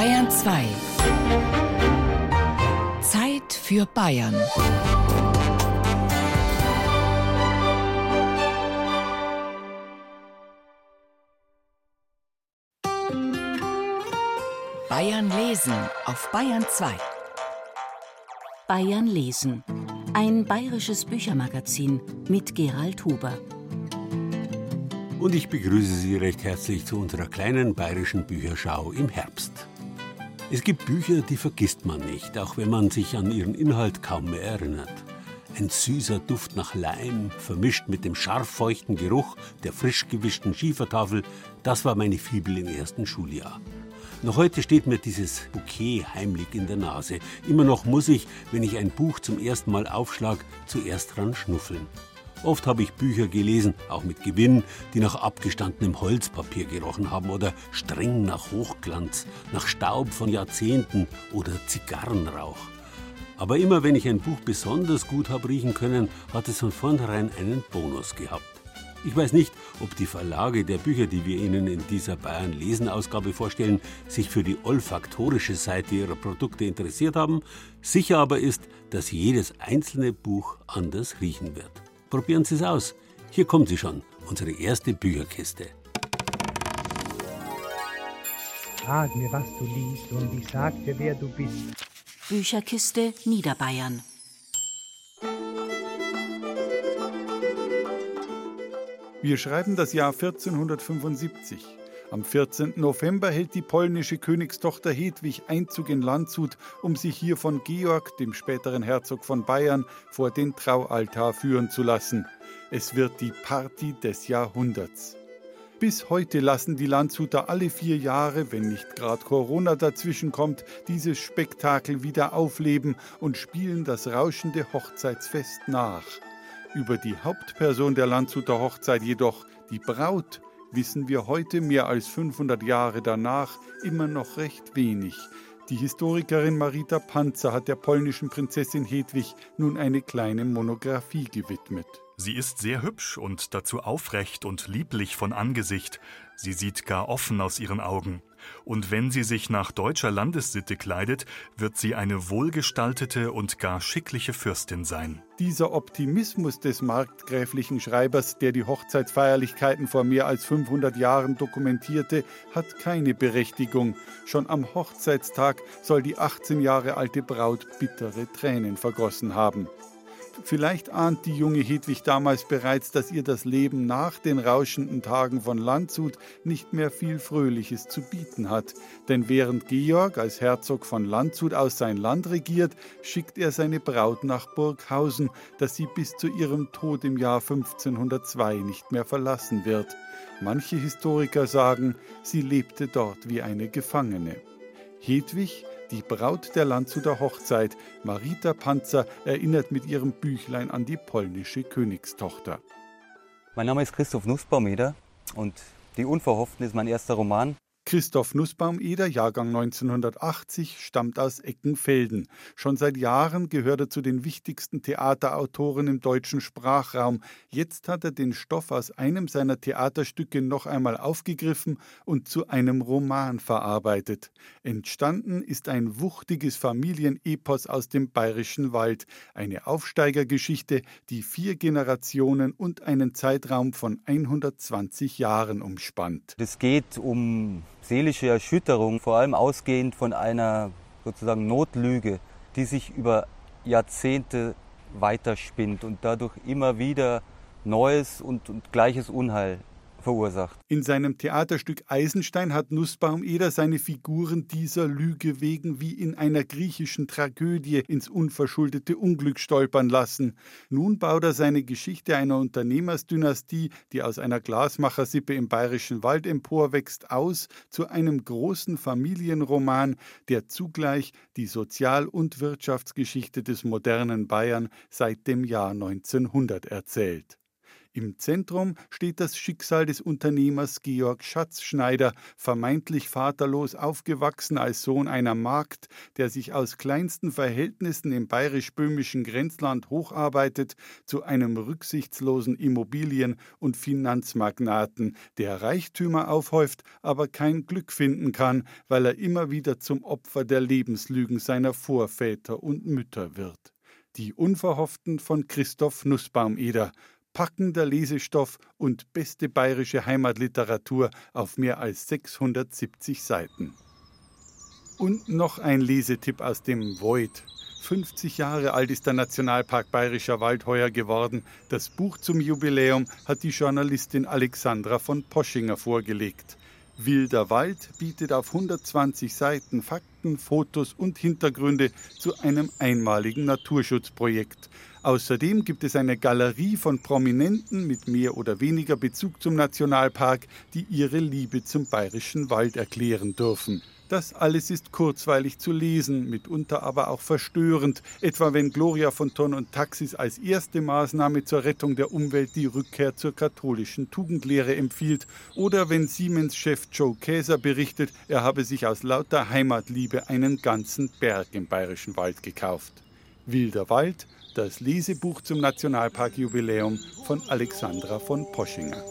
Bayern 2. Zeit für Bayern. Bayern lesen auf Bayern 2. Bayern lesen. Ein bayerisches Büchermagazin mit Gerald Huber. Und ich begrüße Sie recht herzlich zu unserer kleinen bayerischen Bücherschau im Herbst. Es gibt Bücher, die vergisst man nicht, auch wenn man sich an ihren Inhalt kaum mehr erinnert. Ein süßer Duft nach Leim, vermischt mit dem scharf feuchten Geruch der frisch gewischten Schiefertafel, das war meine Fibel im ersten Schuljahr. Noch heute steht mir dieses Bouquet heimlich in der Nase. Immer noch muss ich, wenn ich ein Buch zum ersten Mal aufschlag, zuerst dran schnuffeln. Oft habe ich Bücher gelesen, auch mit Gewinn, die nach abgestandenem Holzpapier gerochen haben oder streng nach Hochglanz, nach Staub von Jahrzehnten oder Zigarrenrauch. Aber immer wenn ich ein Buch besonders gut habe riechen können, hat es von vornherein einen Bonus gehabt. Ich weiß nicht, ob die Verlage der Bücher, die wir Ihnen in dieser Bayern lesen Ausgabe vorstellen, sich für die olfaktorische Seite ihrer Produkte interessiert haben. Sicher aber ist, dass jedes einzelne Buch anders riechen wird. Probieren Sie es aus. Hier kommt sie schon, unsere erste Bücherkiste. Sag mir, was du liest, und ich sag dir, wer du bist. Bücherkiste Niederbayern. Wir schreiben das Jahr 1475. Am 14. November hält die polnische Königstochter Hedwig Einzug in Landshut, um sich hier von Georg, dem späteren Herzog von Bayern, vor den Traualtar führen zu lassen. Es wird die Party des Jahrhunderts. Bis heute lassen die Landshuter alle vier Jahre, wenn nicht gerade Corona dazwischenkommt, dieses Spektakel wieder aufleben und spielen das rauschende Hochzeitsfest nach. Über die Hauptperson der Landshuter Hochzeit jedoch, die Braut, wissen wir heute mehr als 500 Jahre danach immer noch recht wenig. Die Historikerin Marita Panzer hat der polnischen Prinzessin Hedwig nun eine kleine Monographie gewidmet. Sie ist sehr hübsch und dazu aufrecht und lieblich von Angesicht. Sie sieht gar offen aus ihren Augen. Und wenn sie sich nach deutscher Landessitte kleidet, wird sie eine wohlgestaltete und gar schickliche Fürstin sein. Dieser Optimismus des markgräflichen Schreibers, der die Hochzeitsfeierlichkeiten vor mehr als 500 Jahren dokumentierte, hat keine Berechtigung. Schon am Hochzeitstag soll die 18 Jahre alte Braut bittere Tränen vergossen haben. Vielleicht ahnt die junge Hedwig damals bereits, dass ihr das Leben nach den rauschenden Tagen von Landshut nicht mehr viel Fröhliches zu bieten hat. Denn während Georg als Herzog von Landshut aus sein Land regiert, schickt er seine Braut nach Burghausen, das sie bis zu ihrem Tod im Jahr 1502 nicht mehr verlassen wird. Manche Historiker sagen, sie lebte dort wie eine Gefangene. Hedwig die Braut der Landshuter Hochzeit, Marita Panzer, erinnert mit ihrem Büchlein an die polnische Königstochter. Mein Name ist Christoph Nussbaumeder und Die Unverhofften ist mein erster Roman. Christoph Nussbaum-Eder, Jahrgang 1980, stammt aus Eckenfelden. Schon seit Jahren gehört er zu den wichtigsten Theaterautoren im deutschen Sprachraum. Jetzt hat er den Stoff aus einem seiner Theaterstücke noch einmal aufgegriffen und zu einem Roman verarbeitet. Entstanden ist ein wuchtiges Familienepos aus dem bayerischen Wald, eine Aufsteigergeschichte, die vier Generationen und einen Zeitraum von 120 Jahren umspannt. Es geht um seelische Erschütterung, vor allem ausgehend von einer sozusagen Notlüge, die sich über Jahrzehnte weiterspinnt und dadurch immer wieder neues und, und gleiches Unheil verursacht. In seinem Theaterstück Eisenstein hat Nussbaum-Eder seine Figuren dieser Lüge wegen wie in einer griechischen Tragödie ins unverschuldete Unglück stolpern lassen. Nun baut er seine Geschichte einer Unternehmersdynastie, die aus einer Glasmachersippe im bayerischen Wald emporwächst, aus zu einem großen Familienroman, der zugleich die Sozial- und Wirtschaftsgeschichte des modernen Bayern seit dem Jahr 1900 erzählt. Im Zentrum steht das Schicksal des Unternehmers Georg Schatzschneider, vermeintlich vaterlos aufgewachsen als Sohn einer Magd, der sich aus kleinsten Verhältnissen im bayerisch-böhmischen Grenzland hocharbeitet zu einem rücksichtslosen Immobilien- und Finanzmagnaten, der Reichtümer aufhäuft, aber kein Glück finden kann, weil er immer wieder zum Opfer der Lebenslügen seiner Vorväter und Mütter wird. Die Unverhofften von Christoph Nussbaumeder, packender Lesestoff und beste bayerische Heimatliteratur auf mehr als 670 Seiten. Und noch ein Lesetipp aus dem Void. 50 Jahre alt ist der Nationalpark Bayerischer Wald heuer geworden. Das Buch zum Jubiläum hat die Journalistin Alexandra von Poschinger vorgelegt. Wilder Wald bietet auf 120 Seiten Fakten, Fotos und Hintergründe zu einem einmaligen Naturschutzprojekt. Außerdem gibt es eine Galerie von Prominenten mit mehr oder weniger Bezug zum Nationalpark, die ihre Liebe zum bayerischen Wald erklären dürfen. Das alles ist kurzweilig zu lesen, mitunter aber auch verstörend, etwa wenn Gloria von Thorn und Taxis als erste Maßnahme zur Rettung der Umwelt die Rückkehr zur katholischen Tugendlehre empfiehlt oder wenn Siemens-Chef Joe Käser berichtet, er habe sich aus lauter Heimatliebe einen ganzen Berg im bayerischen Wald gekauft. Wilder Wald, das Lesebuch zum Nationalparkjubiläum von Alexandra von Poschinger.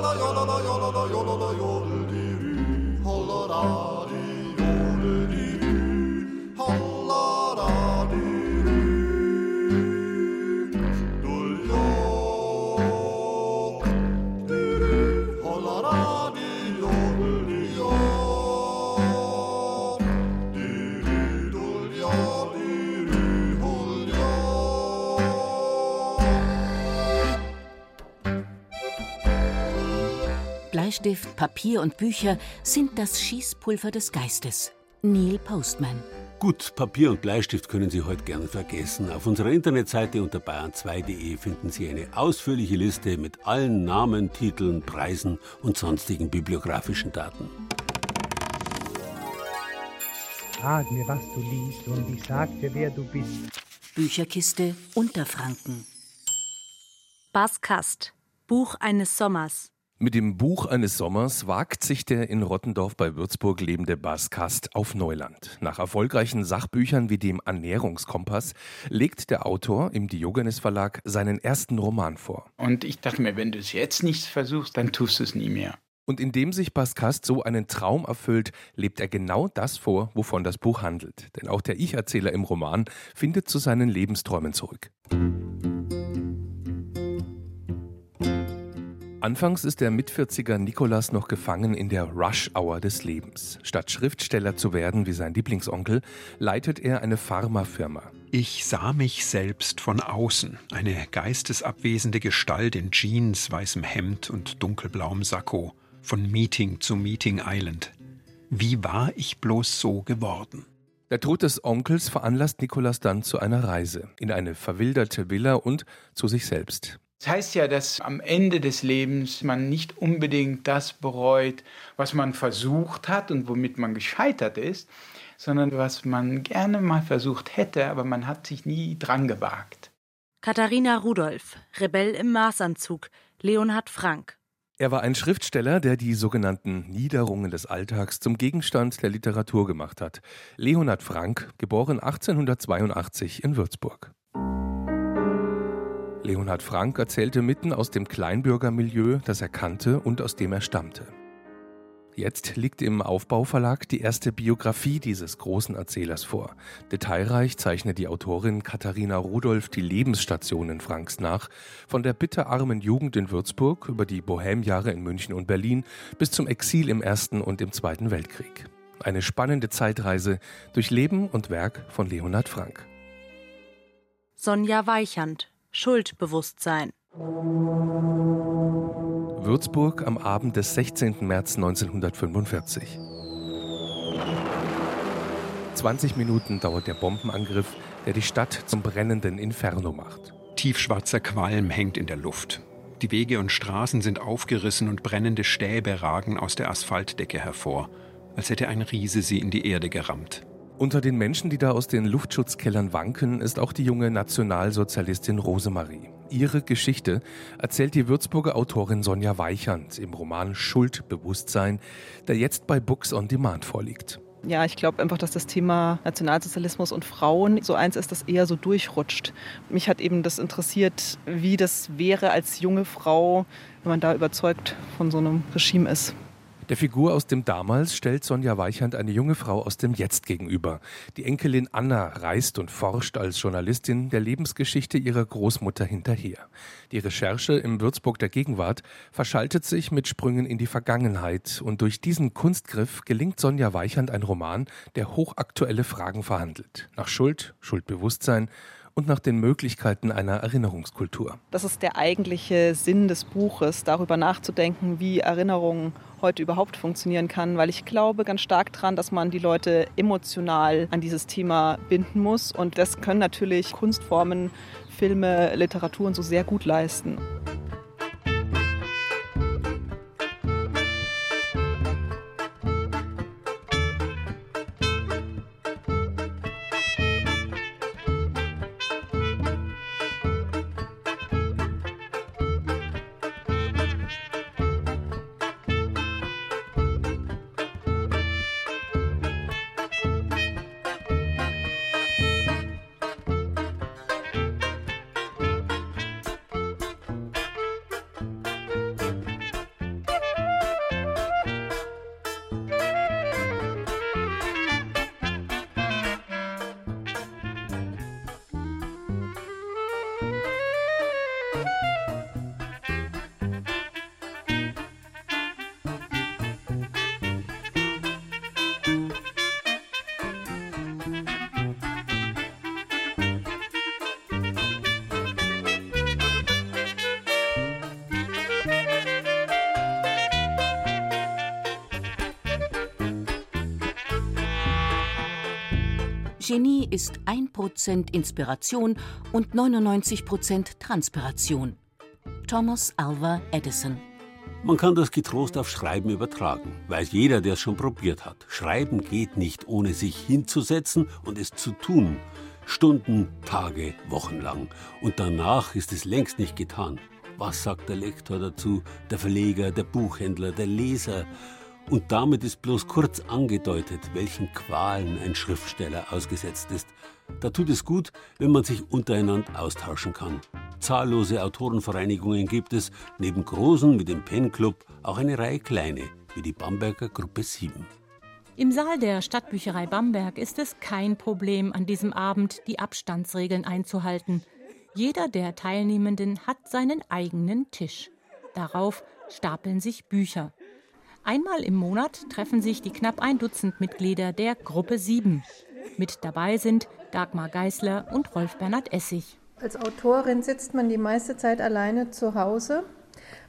la la yo la la yo la la yo la la yo diri. Holla la Bleistift, Papier und Bücher sind das Schießpulver des Geistes. Neil Postman. Gut, Papier und Bleistift können Sie heute gerne vergessen. Auf unserer Internetseite unter bayern2.de finden Sie eine ausführliche Liste mit allen Namen, Titeln, Preisen und sonstigen bibliografischen Daten. Sag mir, was du liest, und ich sag dir, wer du bist. Bücherkiste Unterfranken. Baskast. Buch eines Sommers. Mit dem Buch eines Sommers wagt sich der in Rottendorf bei Würzburg lebende Baskast auf Neuland. Nach erfolgreichen Sachbüchern wie dem Ernährungskompass legt der Autor im Diogenes Verlag seinen ersten Roman vor. Und ich dachte mir, wenn du es jetzt nicht versuchst, dann tust du es nie mehr. Und indem sich Baskast so einen Traum erfüllt, lebt er genau das vor, wovon das Buch handelt. Denn auch der Ich-Erzähler im Roman findet zu seinen Lebensträumen zurück. Anfangs ist der Mitvierziger Nikolas noch gefangen in der Rush-Hour des Lebens. Statt Schriftsteller zu werden wie sein Lieblingsonkel, leitet er eine Pharmafirma. Ich sah mich selbst von außen, eine geistesabwesende Gestalt in Jeans, weißem Hemd und dunkelblauem Sakko, von Meeting zu Meeting Island. Wie war ich bloß so geworden? Der Tod des Onkels veranlasst Nikolas dann zu einer Reise in eine verwilderte Villa und zu sich selbst. Das heißt ja, dass am Ende des Lebens man nicht unbedingt das bereut, was man versucht hat und womit man gescheitert ist, sondern was man gerne mal versucht hätte, aber man hat sich nie dran gewagt. Katharina Rudolph, Rebell im Maßanzug, Leonhard Frank. Er war ein Schriftsteller, der die sogenannten Niederungen des Alltags zum Gegenstand der Literatur gemacht hat. Leonhard Frank, geboren 1882 in Würzburg. Leonhard Frank erzählte mitten aus dem Kleinbürgermilieu, das er kannte und aus dem er stammte. Jetzt liegt im Aufbauverlag die erste Biografie dieses großen Erzählers vor. Detailreich zeichnet die Autorin Katharina Rudolph die Lebensstationen Franks nach, von der bitterarmen Jugend in Würzburg über die Bohemjahre in München und Berlin bis zum Exil im Ersten und im Zweiten Weltkrieg. Eine spannende Zeitreise durch Leben und Werk von Leonhard Frank. Sonja Weichand, Schuldbewusstsein. Würzburg am Abend des 16. März 1945. 20 Minuten dauert der Bombenangriff, der die Stadt zum brennenden Inferno macht. Tiefschwarzer Qualm hängt in der Luft. Die Wege und Straßen sind aufgerissen und brennende Stäbe ragen aus der Asphaltdecke hervor, als hätte ein Riese sie in die Erde gerammt. Unter den Menschen, die da aus den Luftschutzkellern wanken, ist auch die junge Nationalsozialistin Rosemarie. Ihre Geschichte erzählt die Würzburger Autorin Sonja Weichand im Roman Schuldbewusstsein, der jetzt bei Books on Demand vorliegt. Ja, ich glaube einfach, dass das Thema Nationalsozialismus und Frauen so eins ist, das eher so durchrutscht. Mich hat eben das interessiert, wie das wäre als junge Frau, wenn man da überzeugt von so einem Regime ist. Der Figur aus dem Damals stellt Sonja Weichand eine junge Frau aus dem Jetzt gegenüber. Die Enkelin Anna reist und forscht als Journalistin der Lebensgeschichte ihrer Großmutter hinterher. Die Recherche im Würzburg der Gegenwart verschaltet sich mit Sprüngen in die Vergangenheit und durch diesen Kunstgriff gelingt Sonja Weichand ein Roman, der hochaktuelle Fragen verhandelt. Nach Schuld, Schuldbewusstsein und nach den Möglichkeiten einer Erinnerungskultur. Das ist der eigentliche Sinn des Buches, darüber nachzudenken, wie Erinnerung heute überhaupt funktionieren kann, weil ich glaube ganz stark daran, dass man die Leute emotional an dieses Thema binden muss. Und das können natürlich Kunstformen, Filme, Literatur und so sehr gut leisten. Genie ist 1% Inspiration und 99% Transpiration. Thomas Alva Edison. Man kann das getrost auf Schreiben übertragen. Weiß jeder, der es schon probiert hat. Schreiben geht nicht, ohne sich hinzusetzen und es zu tun. Stunden, Tage, Wochen lang. Und danach ist es längst nicht getan. Was sagt der Lektor dazu, der Verleger, der Buchhändler, der Leser? Und damit ist bloß kurz angedeutet, welchen Qualen ein Schriftsteller ausgesetzt ist. Da tut es gut, wenn man sich untereinander austauschen kann. Zahllose Autorenvereinigungen gibt es, neben großen wie dem Pen Club auch eine Reihe kleine, wie die Bamberger Gruppe 7. Im Saal der Stadtbücherei Bamberg ist es kein Problem, an diesem Abend die Abstandsregeln einzuhalten. Jeder der Teilnehmenden hat seinen eigenen Tisch. Darauf stapeln sich Bücher. Einmal im Monat treffen sich die knapp ein Dutzend Mitglieder der Gruppe 7. Mit dabei sind Dagmar Geißler und Rolf Bernhard Essig. Als Autorin sitzt man die meiste Zeit alleine zu Hause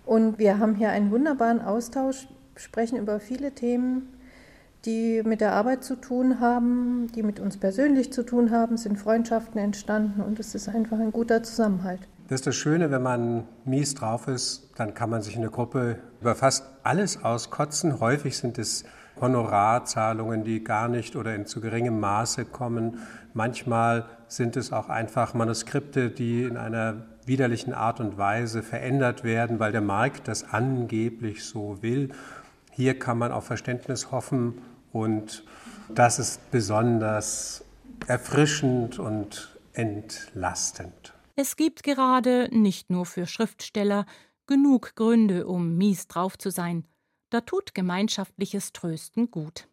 und wir haben hier einen wunderbaren Austausch, sprechen über viele Themen, die mit der Arbeit zu tun haben, die mit uns persönlich zu tun haben, sind Freundschaften entstanden und es ist einfach ein guter Zusammenhalt. Das ist das Schöne, wenn man mies drauf ist, dann kann man sich in der Gruppe über fast alles auskotzen. Häufig sind es Honorarzahlungen, die gar nicht oder in zu geringem Maße kommen. Manchmal sind es auch einfach Manuskripte, die in einer widerlichen Art und Weise verändert werden, weil der Markt das angeblich so will. Hier kann man auf Verständnis hoffen und das ist besonders erfrischend und entlastend. Es gibt gerade, nicht nur für Schriftsteller, genug Gründe, um mies drauf zu sein. Da tut gemeinschaftliches Trösten gut.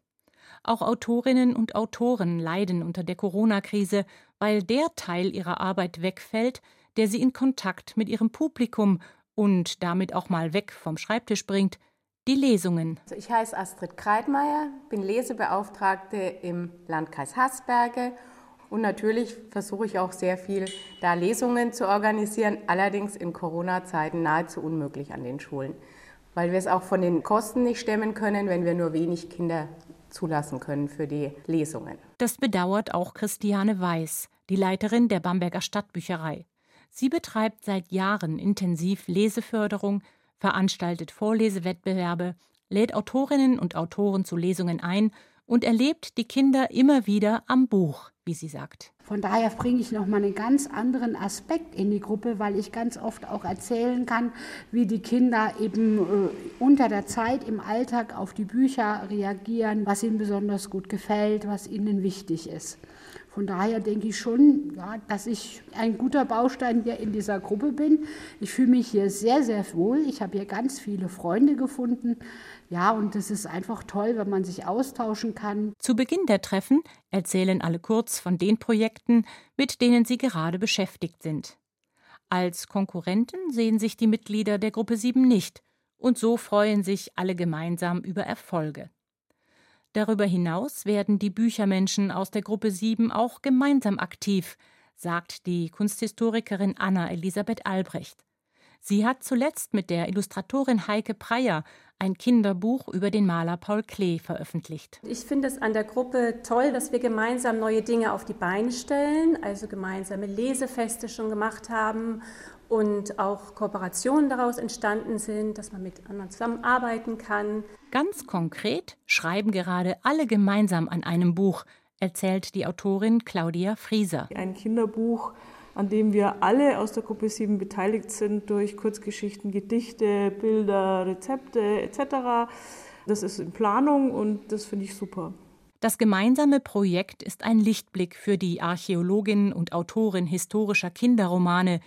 Auch Autorinnen und Autoren leiden unter der Corona-Krise, weil der Teil ihrer Arbeit wegfällt, der sie in Kontakt mit ihrem Publikum und damit auch mal weg vom Schreibtisch bringt, die Lesungen. Also ich heiße Astrid Kreitmeier, bin Lesebeauftragte im Landkreis Haßberge Und natürlich versuche ich auch sehr viel, da Lesungen zu organisieren, allerdings in Corona-Zeiten nahezu unmöglich an den Schulen, weil wir es auch von den Kosten nicht stemmen können, wenn wir nur wenig Kinder zulassen können für die Lesungen. Das bedauert auch Christiane Weiß, die Leiterin der Bamberger Stadtbücherei. Sie betreibt seit Jahren intensiv Leseförderung, veranstaltet Vorlesewettbewerbe, lädt Autorinnen und Autoren zu Lesungen ein und erlebt die Kinder immer wieder am Buch, wie sie sagt. Von daher bringe ich noch mal einen ganz anderen Aspekt in die Gruppe, weil ich ganz oft auch erzählen kann, wie die Kinder eben äh, unter der Zeit im Alltag auf die Bücher reagieren, was ihnen besonders gut gefällt, was ihnen wichtig ist. Von daher denke ich schon, ja, dass ich ein guter Baustein hier in dieser Gruppe bin. Ich fühle mich hier sehr, sehr wohl. Ich habe hier ganz viele Freunde gefunden. Ja, und es ist einfach toll, wenn man sich austauschen kann. Zu Beginn der Treffen erzählen alle kurz von den Projekten, mit denen sie gerade beschäftigt sind. Als Konkurrenten sehen sich die Mitglieder der Gruppe 7 nicht, und so freuen sich alle gemeinsam über Erfolge. Darüber hinaus werden die Büchermenschen aus der Gruppe 7 auch gemeinsam aktiv, sagt die Kunsthistorikerin Anna Elisabeth Albrecht. Sie hat zuletzt mit der Illustratorin Heike Preyer ein Kinderbuch über den Maler Paul Klee veröffentlicht. Ich finde es an der Gruppe toll, dass wir gemeinsam neue Dinge auf die Beine stellen, also gemeinsame Lesefeste schon gemacht haben und auch Kooperationen daraus entstanden sind, dass man mit anderen zusammenarbeiten kann. Ganz konkret schreiben gerade alle gemeinsam an einem Buch, erzählt die Autorin Claudia Frieser. Ein Kinderbuch, an dem wir alle aus der Gruppe 7 beteiligt sind durch Kurzgeschichten, Gedichte, Bilder, Rezepte etc. Das ist in Planung und das finde ich super. Das gemeinsame Projekt ist ein Lichtblick für die Archäologin und Autorin historischer Kinderromane,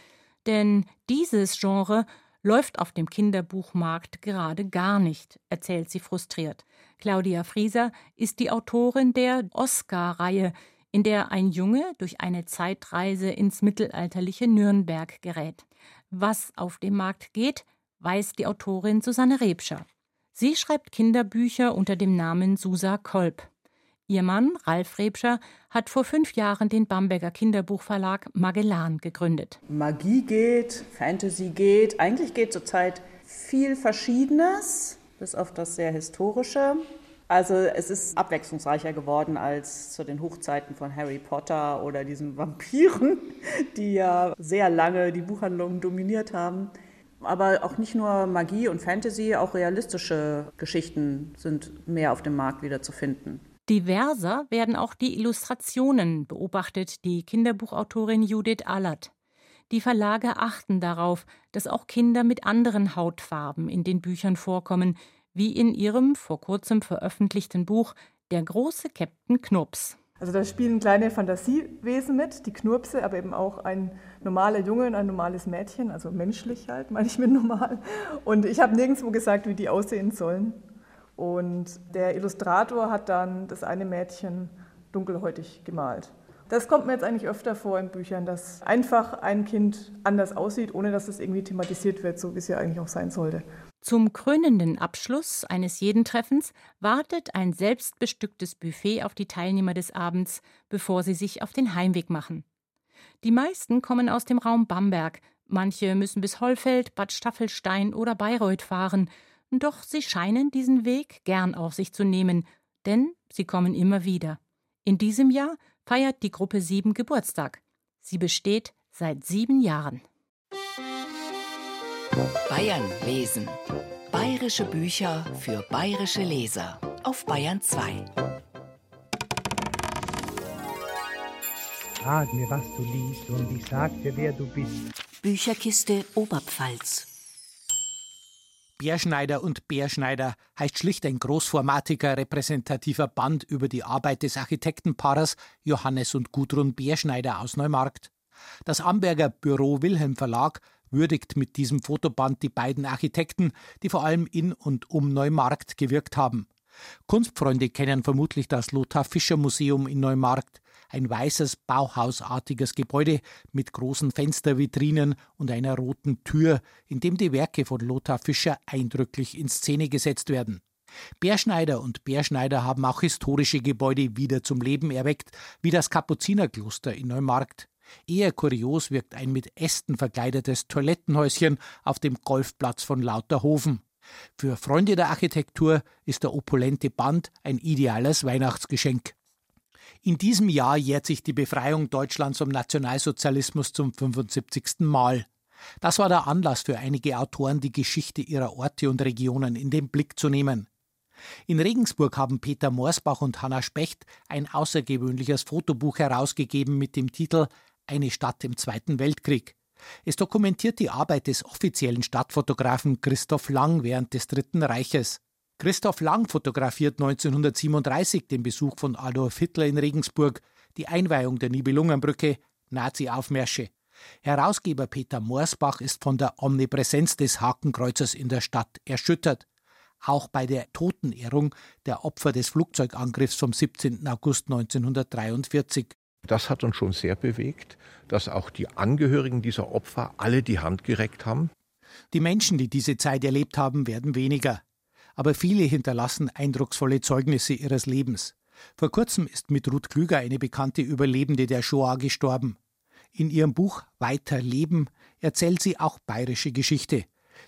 denn dieses Genre läuft auf dem Kinderbuchmarkt gerade gar nicht, erzählt sie frustriert. Claudia Frieser ist die Autorin der Oscar-Reihe, in der ein Junge durch eine Zeitreise ins mittelalterliche Nürnberg gerät. Was auf dem Markt geht, weiß die Autorin Susanne Rebscher. Sie schreibt Kinderbücher unter dem Namen Susa Kolb. Ihr Mann, Ralf Rebscher, hat vor fünf Jahren den Bamberger Kinderbuchverlag Magellan gegründet. Magie geht, Fantasy geht, eigentlich geht zurzeit viel Verschiedenes, bis auf das sehr Historische. Also es ist abwechslungsreicher geworden als zu den Hochzeiten von Harry Potter oder diesen Vampiren, die ja sehr lange die Buchhandlungen dominiert haben. Aber auch nicht nur Magie und Fantasy, auch realistische Geschichten sind mehr auf dem Markt wieder zu finden. Diverser werden auch die Illustrationen, beobachtet die Kinderbuchautorin Judith Allert. Die Verlage achten darauf, dass auch Kinder mit anderen Hautfarben in den Büchern vorkommen, wie in ihrem vor kurzem veröffentlichten Buch Der große Captain Knurps. Also da spielen kleine Fantasiewesen mit, die Knurpse, aber eben auch ein normaler Junge und ein normales Mädchen, also menschlich halt, meine ich mit normal. Und ich habe nirgendwo gesagt, wie die aussehen sollen. Und der Illustrator hat dann das eine Mädchen dunkelhäutig gemalt. Das kommt mir jetzt eigentlich öfter vor in Büchern, dass einfach ein Kind anders aussieht, ohne dass es irgendwie thematisiert wird, so wie es ja eigentlich auch sein sollte. Zum krönenden Abschluss eines jeden Treffens wartet ein selbstbestücktes Buffet auf die Teilnehmer des Abends, bevor sie sich auf den Heimweg machen. Die meisten kommen aus dem Raum Bamberg, manche müssen bis Hollfeld, Bad Staffelstein oder Bayreuth fahren doch sie scheinen diesen Weg gern auf sich zu nehmen, denn sie kommen immer wieder. In diesem Jahr feiert die Gruppe 7 Geburtstag. Sie besteht seit sieben Jahren. Bayern lesen. Bayerische Bücher für bayerische Leser auf Bayern 2. Sag mir, was du liest, und ich sag dir, wer du bist. Bücherkiste Oberpfalz. Bärschneider und Bärschneider heißt schlicht ein großformatiger repräsentativer Band über die Arbeit des Architektenpaares Johannes und Gudrun Bärschneider aus Neumarkt. Das Amberger Büro Wilhelm Verlag würdigt mit diesem Fotoband die beiden Architekten, die vor allem in und um Neumarkt gewirkt haben. Kunstfreunde kennen vermutlich das Lothar Fischer Museum in Neumarkt, ein weißes, bauhausartiges Gebäude mit großen Fenstervitrinen und einer roten Tür, in dem die Werke von Lothar Fischer eindrücklich in Szene gesetzt werden. Bärschneider und Bärschneider haben auch historische Gebäude wieder zum Leben erweckt, wie das Kapuzinerkloster in Neumarkt. Eher kurios wirkt ein mit Ästen verkleidetes Toilettenhäuschen auf dem Golfplatz von Lauterhofen. Für Freunde der Architektur ist der opulente Band ein ideales Weihnachtsgeschenk. In diesem Jahr jährt sich die Befreiung Deutschlands vom Nationalsozialismus zum 75. Mal. Das war der Anlass für einige Autoren, die Geschichte ihrer Orte und Regionen in den Blick zu nehmen. In Regensburg haben Peter Morsbach und Hanna Specht ein außergewöhnliches Fotobuch herausgegeben mit dem Titel Eine Stadt im Zweiten Weltkrieg. Es dokumentiert die Arbeit des offiziellen Stadtfotografen Christoph Lang während des Dritten Reiches. Christoph Lang fotografiert 1937 den Besuch von Adolf Hitler in Regensburg, die Einweihung der Nibelungenbrücke, Nazi-Aufmärsche. Herausgeber Peter Morsbach ist von der Omnipräsenz des Hakenkreuzers in der Stadt erschüttert. Auch bei der Totenehrung der Opfer des Flugzeugangriffs vom 17. August 1943. Das hat uns schon sehr bewegt, dass auch die Angehörigen dieser Opfer alle die Hand gereckt haben. Die Menschen, die diese Zeit erlebt haben, werden weniger. Aber viele hinterlassen eindrucksvolle Zeugnisse ihres Lebens. Vor kurzem ist mit Ruth Klüger eine bekannte Überlebende der Shoah gestorben. In ihrem Buch Weiter Leben erzählt sie auch bayerische Geschichte.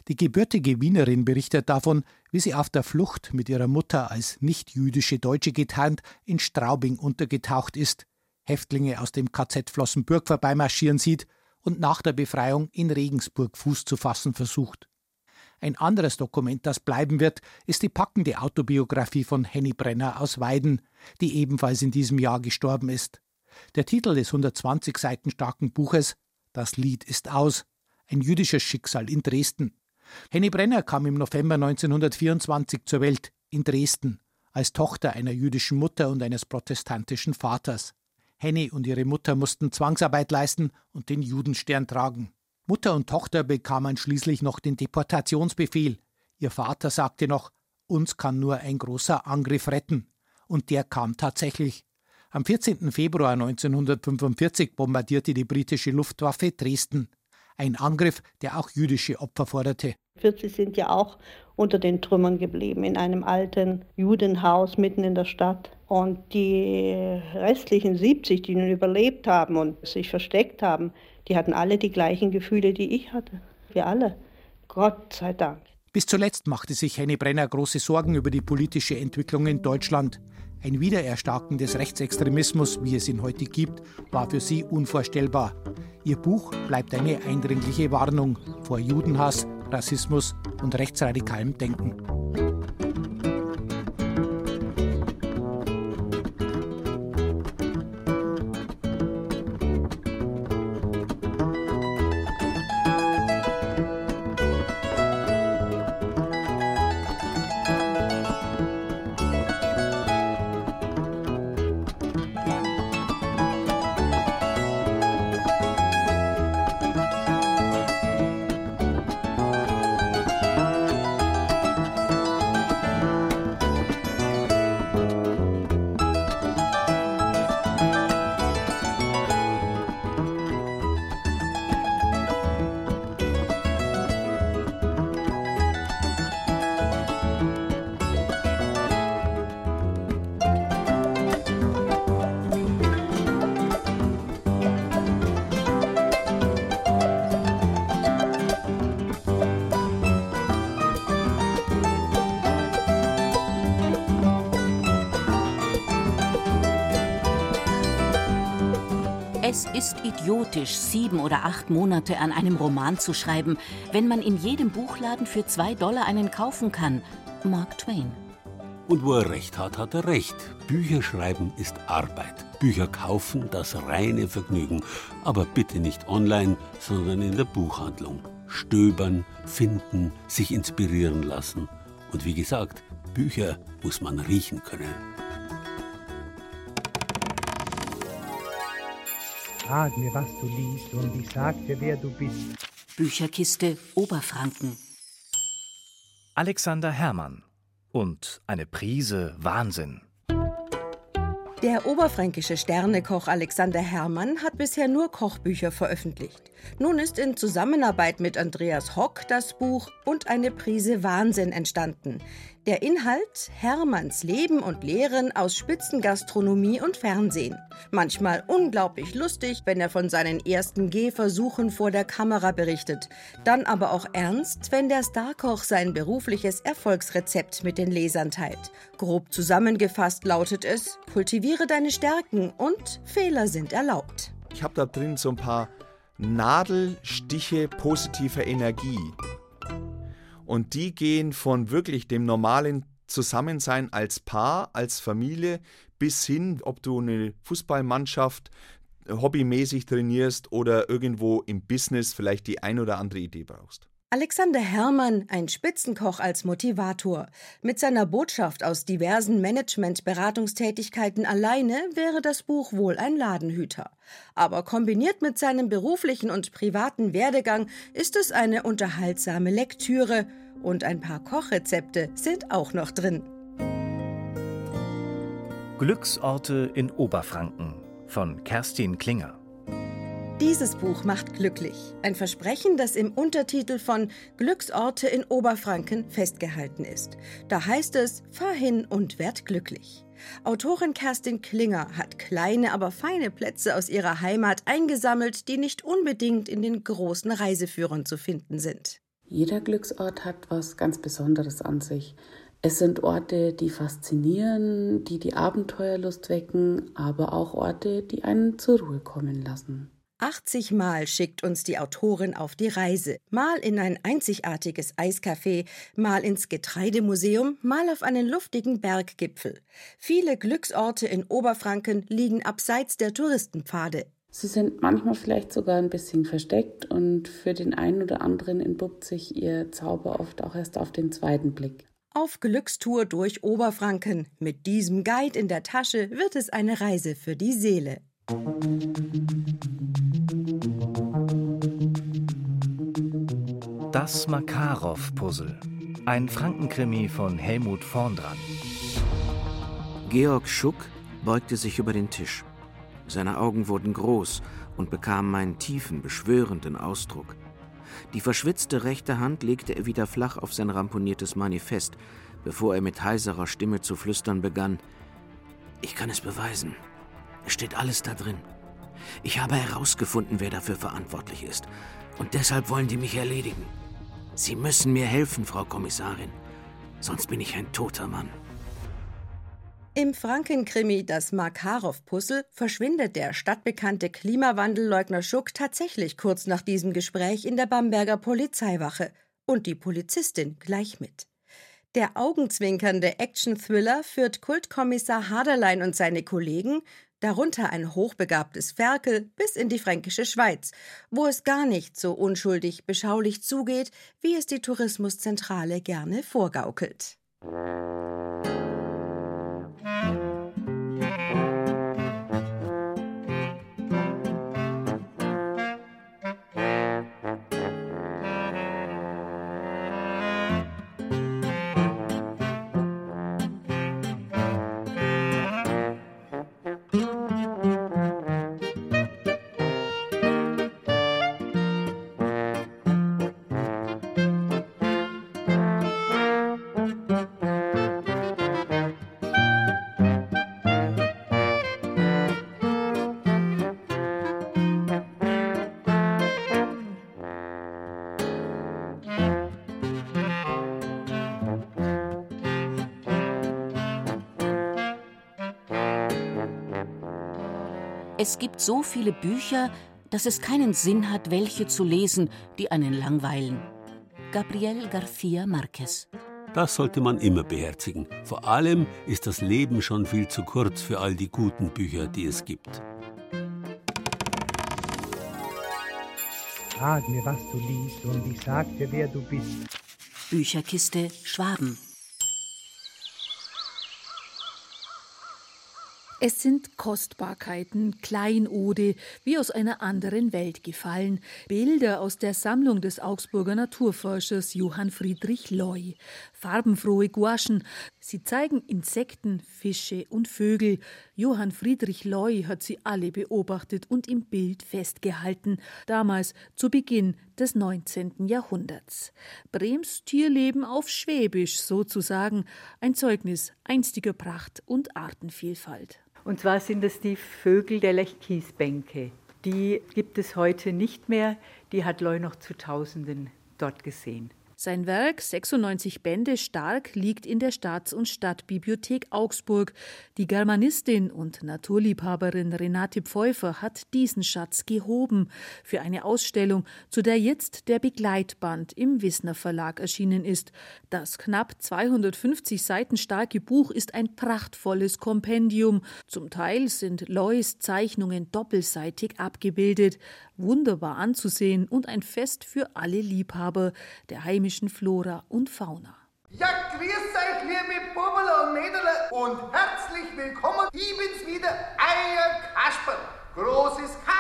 Die gebürtige Wienerin berichtet davon, wie sie auf der Flucht mit ihrer Mutter als nicht-jüdische Deutsche getarnt in Straubing untergetaucht ist, Häftlinge aus dem KZ Flossenbürg vorbeimarschieren sieht und nach der Befreiung in Regensburg Fuß zu fassen versucht. Ein anderes Dokument, das bleiben wird, ist die packende Autobiografie von Henny Brenner aus Weiden, die ebenfalls in diesem Jahr gestorben ist. Der Titel des 120 Seiten starken Buches Das Lied ist aus, ein jüdisches Schicksal in Dresden. Henny Brenner kam im November 1924 zur Welt in Dresden als Tochter einer jüdischen Mutter und eines protestantischen Vaters. Henny und ihre Mutter mussten Zwangsarbeit leisten und den Judenstern tragen. Mutter und Tochter bekamen schließlich noch den Deportationsbefehl. Ihr Vater sagte noch, uns kann nur ein großer Angriff retten. Und der kam tatsächlich. Am 14. Februar 1945 bombardierte die britische Luftwaffe Dresden. Ein Angriff, der auch jüdische Opfer forderte. 40 sind ja auch unter den Trümmern geblieben, in einem alten Judenhaus mitten in der Stadt. Und die restlichen 70, die nun überlebt haben und sich versteckt haben, die hatten alle die gleichen Gefühle, die ich hatte. Wir alle. Gott sei Dank. Bis zuletzt machte sich Henny Brenner große Sorgen über die politische Entwicklung in Deutschland. Ein Wiedererstarken des Rechtsextremismus, wie es ihn heute gibt, war für sie unvorstellbar. Ihr Buch bleibt eine eindringliche Warnung vor Judenhass, Rassismus und rechtsradikalem Denken. Es ist idiotisch, sieben oder acht Monate an einem Roman zu schreiben, wenn man in jedem Buchladen für zwei Dollar einen kaufen kann. Mark Twain. Und wo er recht hat, hat er recht. Bücher schreiben ist Arbeit. Bücher kaufen das reine Vergnügen. Aber bitte nicht online, sondern in der Buchhandlung. Stöbern, finden, sich inspirieren lassen. Und wie gesagt, Bücher muss man riechen können. Sag mir, was du liest, und ich sag dir, wer du bist. Bücherkiste Oberfranken. Alexander Herrmann und eine Prise Wahnsinn. Der oberfränkische Sternekoch Alexander Herrmann hat bisher nur Kochbücher veröffentlicht. Nun ist in Zusammenarbeit mit Andreas Hock das Buch Und eine Prise Wahnsinn entstanden. Der Inhalt Hermanns Leben und Lehren aus Spitzengastronomie und Fernsehen. Manchmal unglaublich lustig, wenn er von seinen ersten Gehversuchen vor der Kamera berichtet. Dann aber auch ernst, wenn der Starkoch sein berufliches Erfolgsrezept mit den Lesern teilt. Grob zusammengefasst lautet es: Kultiviere deine Stärken und Fehler sind erlaubt. Ich habe da drin so ein paar Nadelstiche positiver Energie. Und die gehen von wirklich dem normalen Zusammensein als Paar, als Familie bis hin, ob du eine Fußballmannschaft hobbymäßig trainierst oder irgendwo im Business vielleicht die ein oder andere Idee brauchst. Alexander Herrmann, ein Spitzenkoch als Motivator. Mit seiner Botschaft aus diversen Management-Beratungstätigkeiten alleine wäre das Buch wohl ein Ladenhüter. Aber kombiniert mit seinem beruflichen und privaten Werdegang ist es eine unterhaltsame Lektüre und ein paar Kochrezepte sind auch noch drin. Glücksorte in Oberfranken von Kerstin Klinger. Dieses Buch macht glücklich. Ein Versprechen, das im Untertitel von Glücksorte in Oberfranken festgehalten ist. Da heißt es, fahr hin und werd glücklich. Autorin Kerstin Klinger hat kleine, aber feine Plätze aus ihrer Heimat eingesammelt, die nicht unbedingt in den großen Reiseführern zu finden sind. Jeder Glücksort hat was ganz Besonderes an sich. Es sind Orte, die faszinieren, die die Abenteuerlust wecken, aber auch Orte, die einen zur Ruhe kommen lassen. 80 Mal schickt uns die Autorin auf die Reise. Mal in ein einzigartiges Eiscafé, mal ins Getreidemuseum, mal auf einen luftigen Berggipfel. Viele Glücksorte in Oberfranken liegen abseits der Touristenpfade. Sie sind manchmal vielleicht sogar ein bisschen versteckt und für den einen oder anderen entpuppt sich ihr Zauber oft auch erst auf den zweiten Blick. Auf Glückstour durch Oberfranken. Mit diesem Guide in der Tasche wird es eine Reise für die Seele. Das Makarow-Puzzle. Ein Frankenkrimi von Helmut Vorndran. Georg Schuck beugte sich über den Tisch. Seine Augen wurden groß und bekamen einen tiefen, beschwörenden Ausdruck. Die verschwitzte rechte Hand legte er wieder flach auf sein ramponiertes Manifest, bevor er mit heiserer Stimme zu flüstern begann. Ich kann es beweisen. Steht alles da drin. Ich habe herausgefunden, wer dafür verantwortlich ist. Und deshalb wollen die mich erledigen. Sie müssen mir helfen, Frau Kommissarin. Sonst bin ich ein toter Mann. Im Frankenkrimi Das Makarow-Puzzle verschwindet der stadtbekannte Klimawandelleugner Schuck tatsächlich kurz nach diesem Gespräch in der Bamberger Polizeiwache und die Polizistin gleich mit. Der augenzwinkernde Action-Thriller führt Kultkommissar Haderlein und seine Kollegen darunter ein hochbegabtes Ferkel, bis in die fränkische Schweiz, wo es gar nicht so unschuldig beschaulich zugeht, wie es die Tourismuszentrale gerne vorgaukelt. Es gibt so viele Bücher, dass es keinen Sinn hat, welche zu lesen, die einen langweilen. Gabriel García Márquez. Das sollte man immer beherzigen. Vor allem ist das Leben schon viel zu kurz für all die guten Bücher, die es gibt. Sag mir, was du liest, und ich sag dir, wer du bist. Bücherkiste Schwaben. Es sind Kostbarkeiten, Kleinode, wie aus einer anderen Welt gefallen, Bilder aus der Sammlung des Augsburger Naturforschers Johann Friedrich Loy, farbenfrohe Gouachen, Sie zeigen Insekten, Fische und Vögel. Johann Friedrich Leu hat sie alle beobachtet und im Bild festgehalten, damals zu Beginn des 19. Jahrhunderts. Brems Tierleben auf Schwäbisch sozusagen, ein Zeugnis einstiger Pracht und Artenvielfalt. Und zwar sind es die Vögel der Lechkiesbänke. Die gibt es heute nicht mehr, die hat Leu noch zu Tausenden dort gesehen. Sein Werk, 96 Bände stark, liegt in der Staats- und Stadtbibliothek Augsburg. Die Germanistin und Naturliebhaberin Renate Pfeuffer hat diesen Schatz gehoben für eine Ausstellung, zu der jetzt der Begleitband im Wissner Verlag erschienen ist. Das knapp 250 Seiten starke Buch ist ein prachtvolles Kompendium. Zum Teil sind Lois Zeichnungen doppelseitig abgebildet wunderbar anzusehen und ein Fest für alle Liebhaber der heimischen Flora und Fauna. Ja, grüß euch, liebe Bubberl und Mädel und herzlich willkommen. Ich bin's wieder, euer Kasper. Großes K,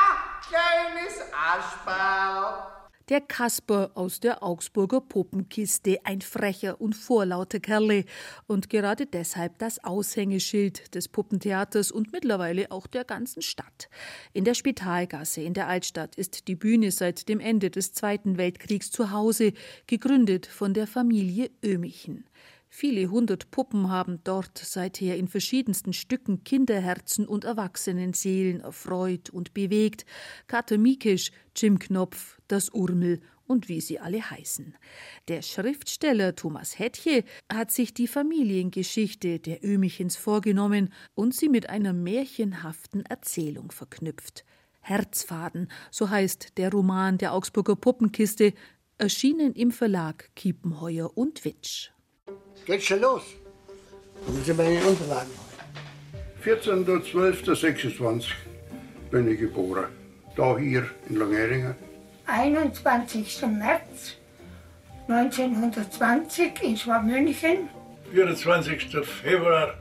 kleines Aschbau. Der Kasper aus der Augsburger Puppenkiste, ein frecher und vorlauter Kerle und gerade deshalb das Aushängeschild des Puppentheaters und mittlerweile auch der ganzen Stadt. In der Spitalgasse in der Altstadt ist die Bühne seit dem Ende des Zweiten Weltkriegs zu Hause, gegründet von der Familie Ömichen. Viele hundert Puppen haben dort seither in verschiedensten Stücken Kinderherzen und Erwachsenenseelen erfreut und bewegt. Kater Miekisch, Jim Knopf, das Urmel und wie sie alle heißen. Der Schriftsteller Thomas Hettche hat sich die Familiengeschichte der Ömichens vorgenommen und sie mit einer märchenhaften Erzählung verknüpft. Herzfaden, so heißt der Roman der Augsburger Puppenkiste, erschienen im Verlag Kiepenheuer und Witsch. Geht schon los. Wo sind meine Unterlagen? 14.12.26 bin ich geboren. Da hier in Langheringen. 21. März 1920 in Schwabmünchen. 24. Februar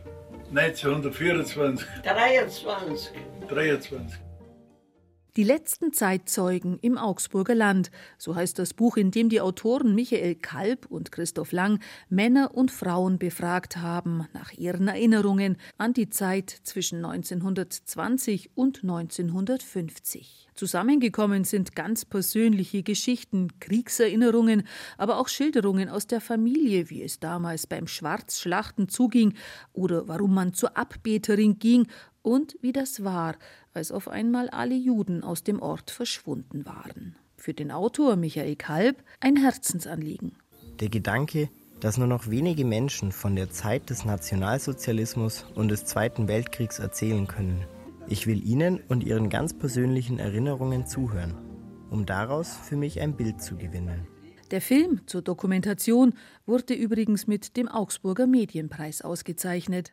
1924. 23. 23. Die letzten Zeitzeugen im Augsburger Land, so heißt das Buch, in dem die Autoren Michael Kalb und Christoph Lang Männer und Frauen befragt haben nach ihren Erinnerungen an die Zeit zwischen 1920 und 1950. Zusammengekommen sind ganz persönliche Geschichten, Kriegserinnerungen, aber auch Schilderungen aus der Familie, wie es damals beim Schwarzschlachten zuging oder warum man zur Abbeterin ging und wie das war, als auf einmal alle Juden aus dem Ort verschwunden waren. Für den Autor Michael Kalb ein Herzensanliegen. Der Gedanke, dass nur noch wenige Menschen von der Zeit des Nationalsozialismus und des Zweiten Weltkriegs erzählen können. Ich will Ihnen und Ihren ganz persönlichen Erinnerungen zuhören, um daraus für mich ein Bild zu gewinnen. Der Film zur Dokumentation wurde übrigens mit dem Augsburger Medienpreis ausgezeichnet.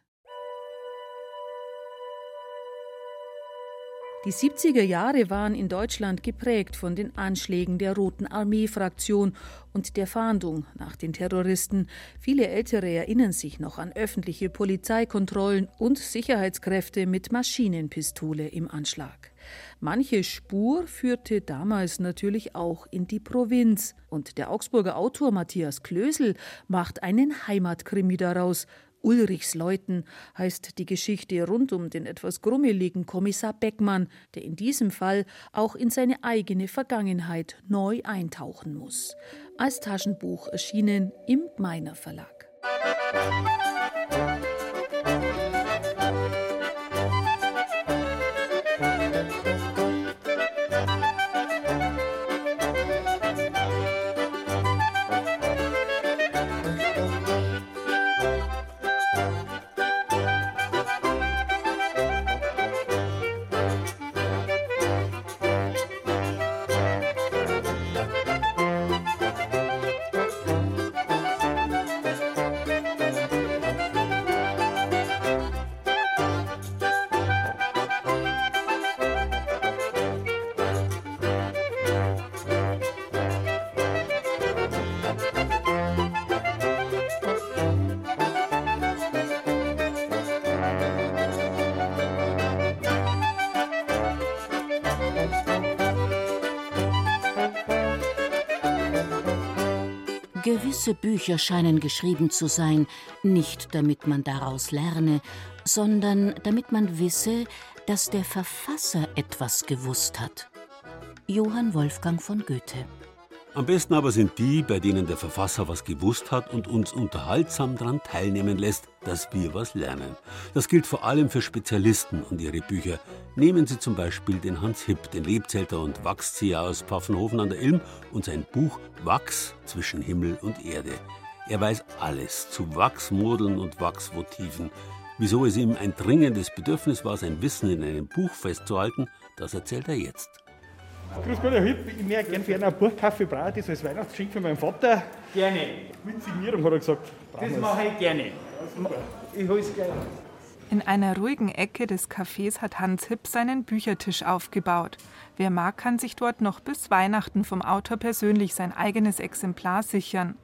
Die 70er Jahre waren in Deutschland geprägt von den Anschlägen der Roten Armee-Fraktion und der Fahndung nach den Terroristen. Viele Ältere erinnern sich noch an öffentliche Polizeikontrollen und Sicherheitskräfte mit Maschinenpistole im Anschlag. Manche Spur führte damals natürlich auch in die Provinz. Und der Augsburger Autor Matthias Klösel macht einen Heimatkrimi daraus Ulrichsleuten heißt die Geschichte rund um den etwas grummeligen Kommissar Beckmann, der in diesem Fall auch in seine eigene Vergangenheit neu eintauchen muss. Als Taschenbuch erschienen im Meiner Verlag. Gewisse Bücher scheinen geschrieben zu sein, nicht damit man daraus lerne, sondern damit man wisse, dass der Verfasser etwas gewusst hat. Johann Wolfgang von Goethe am besten aber sind die, bei denen der Verfasser was gewusst hat und uns unterhaltsam daran teilnehmen lässt, dass wir was lernen. Das gilt vor allem für Spezialisten und ihre Bücher. Nehmen Sie zum Beispiel den Hans Hipp, den Lebzelter und Wachszieher aus Pfaffenhofen an der Ilm und sein Buch Wachs zwischen Himmel und Erde. Er weiß alles zu Wachsmodeln und Wachsmotiven. Wieso es ihm ein dringendes Bedürfnis war, sein Wissen in einem Buch festzuhalten, das erzählt er jetzt. Grüß Gott, Herr Hipp, ich möchte gerne für einen Buchkaffee brauche das als Weihnachtsgeschenk für meinen Vater. Gerne. Mit Signierung hat er gesagt. Das mache ich gerne. Ich hol's gleich. In einer ruhigen Ecke des Cafés hat Hans Hipp seinen Büchertisch aufgebaut. Wer mag, kann sich dort noch bis Weihnachten vom Autor persönlich sein eigenes Exemplar sichern.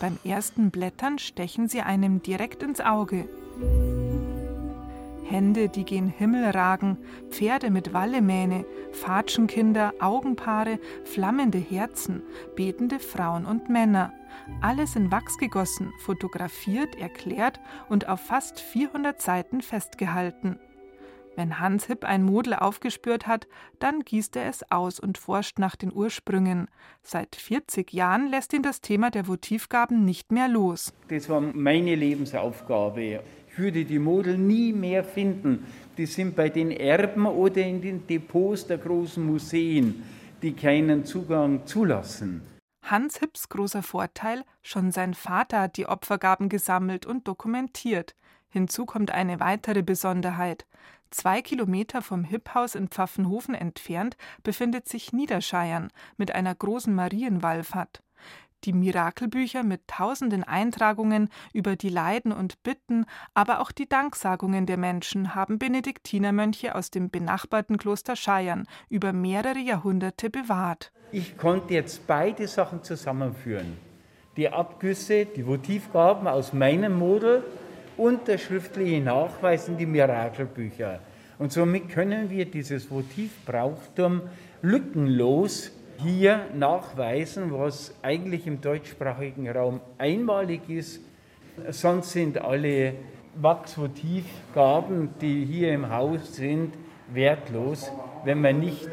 Beim ersten Blättern stechen sie einem direkt ins Auge. Hände, die gen Himmel ragen, Pferde mit Wallemähne, Fatschenkinder, Augenpaare, flammende Herzen, betende Frauen und Männer. Alles in Wachs gegossen, fotografiert, erklärt und auf fast 400 Seiten festgehalten. Wenn Hans Hipp ein Model aufgespürt hat, dann gießt er es aus und forscht nach den Ursprüngen. Seit 40 Jahren lässt ihn das Thema der Votivgaben nicht mehr los. Das war meine Lebensaufgabe würde die Model nie mehr finden. Die sind bei den Erben oder in den Depots der großen Museen, die keinen Zugang zulassen. Hans Hipps großer Vorteil, schon sein Vater hat die Opfergaben gesammelt und dokumentiert. Hinzu kommt eine weitere Besonderheit. Zwei Kilometer vom Hipphaus in Pfaffenhofen entfernt befindet sich Niederscheiern mit einer großen Marienwallfahrt. Die Mirakelbücher mit tausenden Eintragungen über die Leiden und Bitten, aber auch die Danksagungen der Menschen haben Benediktinermönche aus dem benachbarten Kloster Scheiern über mehrere Jahrhunderte bewahrt. Ich konnte jetzt beide Sachen zusammenführen. Die Abgüsse, die Votivgaben aus meinem Model und der schriftliche Nachweis in die Mirakelbücher. Und somit können wir dieses Votivbrauchtum lückenlos hier nachweisen, was eigentlich im deutschsprachigen Raum einmalig ist. Sonst sind alle Wachsvotivgaben, die hier im Haus sind, wertlos, wenn man nicht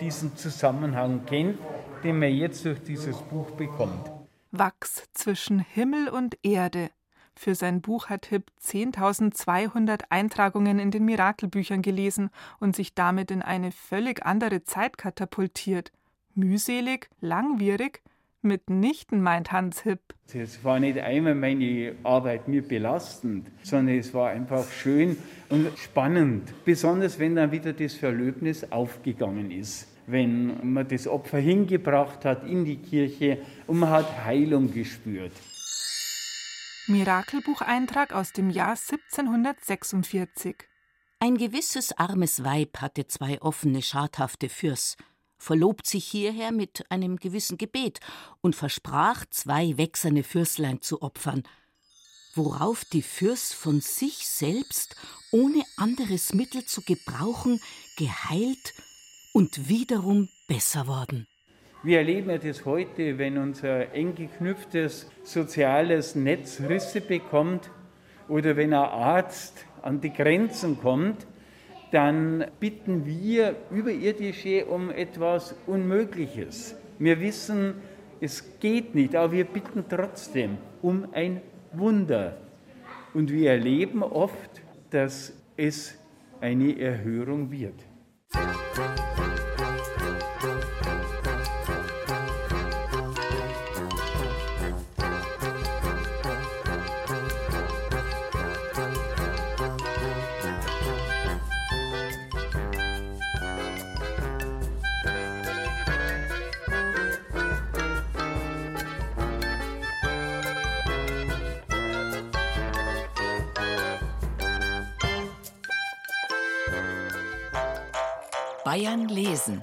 diesen Zusammenhang kennt, den man jetzt durch dieses Buch bekommt. Wachs zwischen Himmel und Erde. Für sein Buch hat Hipp 10.200 Eintragungen in den Mirakelbüchern gelesen und sich damit in eine völlig andere Zeit katapultiert mühselig, langwierig? Mitnichten, meint Hans Hipp. Es war nicht einmal meine Arbeit mir belastend, sondern es war einfach schön und spannend. Besonders wenn dann wieder das Verlöbnis aufgegangen ist. Wenn man das Opfer hingebracht hat in die Kirche und man hat Heilung gespürt. Mirakelbucheintrag aus dem Jahr 1746. Ein gewisses armes Weib hatte zwei offene, schadhafte Fürs verlobt sich hierher mit einem gewissen Gebet und versprach, zwei wächserne Fürslein zu opfern, worauf die Fürs von sich selbst, ohne anderes Mittel zu gebrauchen, geheilt und wiederum besser worden. Wir erleben ja das heute, wenn unser eng geknüpftes soziales Netz Risse bekommt oder wenn ein Arzt an die Grenzen kommt, dann bitten wir Überirdische um etwas Unmögliches. Wir wissen, es geht nicht, aber wir bitten trotzdem um ein Wunder. Und wir erleben oft, dass es eine Erhörung wird. Bayern lesen.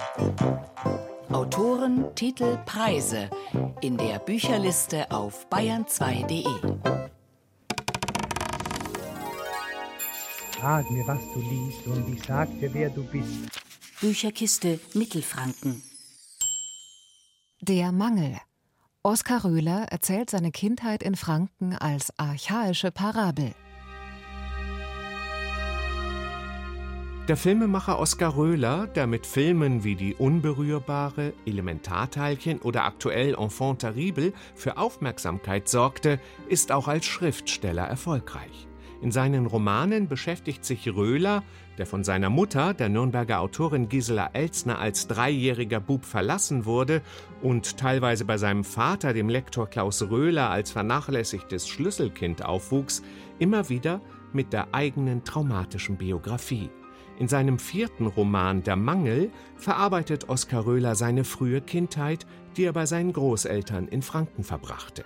Autoren, Titel, Preise in der Bücherliste auf bayern2.de. Sag mir, was du liest, und ich sag dir, wer du bist. Bücherkiste Mittelfranken. Der Mangel. Oskar Röhler erzählt seine Kindheit in Franken als archaische Parabel. Der Filmemacher Oskar Röhler, der mit Filmen wie Die Unberührbare, Elementarteilchen oder aktuell Enfant terrible für Aufmerksamkeit sorgte, ist auch als Schriftsteller erfolgreich. In seinen Romanen beschäftigt sich Röhler, der von seiner Mutter, der Nürnberger Autorin Gisela Elzner, als dreijähriger Bub verlassen wurde und teilweise bei seinem Vater, dem Lektor Klaus Röhler, als vernachlässigtes Schlüsselkind aufwuchs, immer wieder mit der eigenen traumatischen Biografie. In seinem vierten Roman Der Mangel verarbeitet Oskar Röhler seine frühe Kindheit, die er bei seinen Großeltern in Franken verbrachte.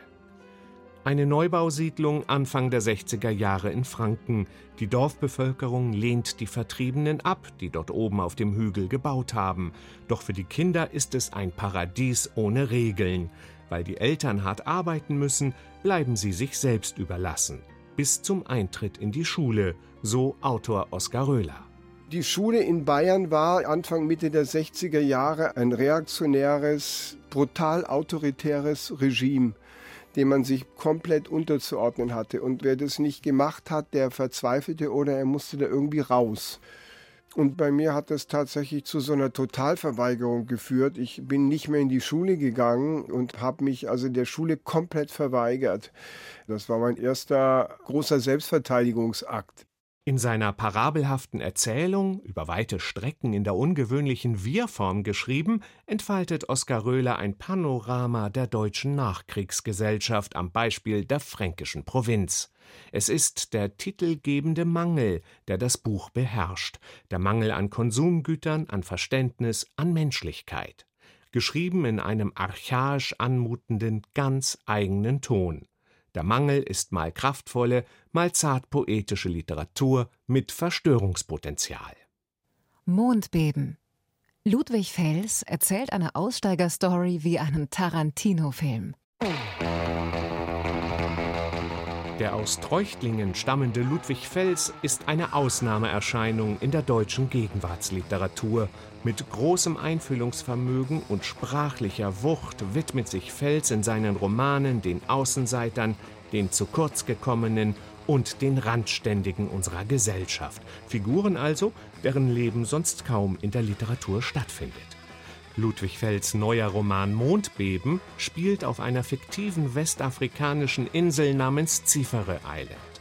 Eine Neubausiedlung Anfang der 60er Jahre in Franken. Die Dorfbevölkerung lehnt die Vertriebenen ab, die dort oben auf dem Hügel gebaut haben. Doch für die Kinder ist es ein Paradies ohne Regeln. Weil die Eltern hart arbeiten müssen, bleiben sie sich selbst überlassen. Bis zum Eintritt in die Schule, so Autor Oskar Röhler. Die Schule in Bayern war Anfang Mitte der 60er Jahre ein reaktionäres, brutal autoritäres Regime dem man sich komplett unterzuordnen hatte. Und wer das nicht gemacht hat, der verzweifelte oder er musste da irgendwie raus. Und bei mir hat das tatsächlich zu so einer Totalverweigerung geführt. Ich bin nicht mehr in die Schule gegangen und habe mich also der Schule komplett verweigert. Das war mein erster großer Selbstverteidigungsakt. In seiner parabelhaften Erzählung, über weite Strecken in der ungewöhnlichen Wir-Form geschrieben, entfaltet Oskar Röhler ein Panorama der deutschen Nachkriegsgesellschaft am Beispiel der fränkischen Provinz. Es ist der titelgebende Mangel, der das Buch beherrscht, der Mangel an Konsumgütern, an Verständnis, an Menschlichkeit. Geschrieben in einem archaisch anmutenden, ganz eigenen Ton. Der Mangel ist mal kraftvolle, mal zart poetische Literatur mit Verstörungspotenzial. Mondbeben. Ludwig Fels erzählt eine Aussteigerstory wie einen Tarantino-Film. Der aus Treuchtlingen stammende Ludwig Fels ist eine Ausnahmeerscheinung in der deutschen Gegenwartsliteratur. Mit großem Einfühlungsvermögen und sprachlicher Wucht widmet sich Fels in seinen Romanen den Außenseitern, den zu kurz gekommenen und den Randständigen unserer Gesellschaft. Figuren also, deren Leben sonst kaum in der Literatur stattfindet. Ludwig Fells neuer Roman Mondbeben spielt auf einer fiktiven westafrikanischen Insel namens Zifere Island.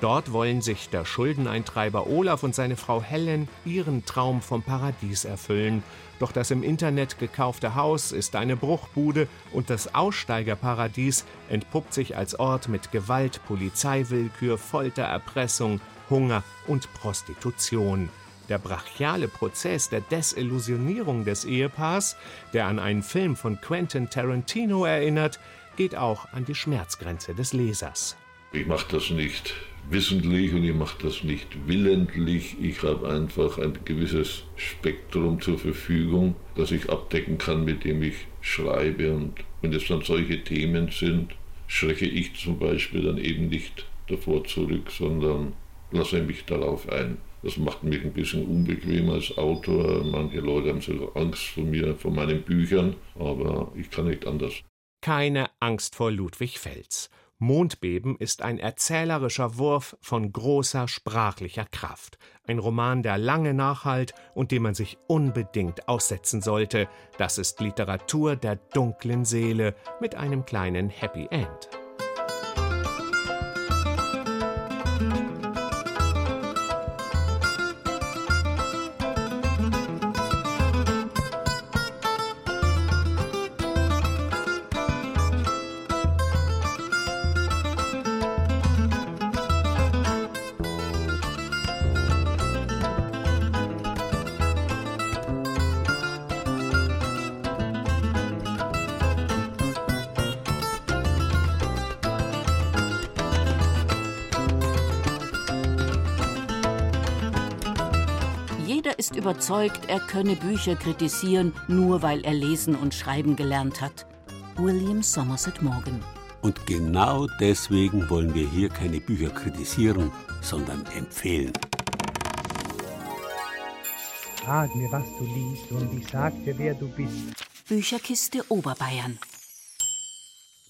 Dort wollen sich der Schuldeneintreiber Olaf und seine Frau Helen ihren Traum vom Paradies erfüllen. Doch das im Internet gekaufte Haus ist eine Bruchbude und das Aussteigerparadies entpuppt sich als Ort mit Gewalt, Polizeiwillkür, Folter, Erpressung, Hunger und Prostitution. Der brachiale Prozess der Desillusionierung des Ehepaars, der an einen Film von Quentin Tarantino erinnert, geht auch an die Schmerzgrenze des Lesers. Ich mache das nicht wissentlich und ich mache das nicht willentlich. Ich habe einfach ein gewisses Spektrum zur Verfügung, das ich abdecken kann, mit dem ich schreibe. Und wenn es dann solche Themen sind, schrecke ich zum Beispiel dann eben nicht davor zurück, sondern lasse mich darauf ein. Das macht mich ein bisschen unbequem als Autor. Manche Leute haben sogar Angst vor mir, vor meinen Büchern, aber ich kann nicht anders. Keine Angst vor Ludwig Fels. Mondbeben ist ein erzählerischer Wurf von großer sprachlicher Kraft. Ein Roman, der lange nachhalt und dem man sich unbedingt aussetzen sollte. Das ist Literatur der dunklen Seele mit einem kleinen Happy End. Ist überzeugt, er könne Bücher kritisieren, nur weil er lesen und schreiben gelernt hat. William Somerset Morgan. Und genau deswegen wollen wir hier keine Bücher kritisieren, sondern empfehlen. Sag mir, was du liest, und ich sag dir, wer du bist. Bücherkiste Oberbayern.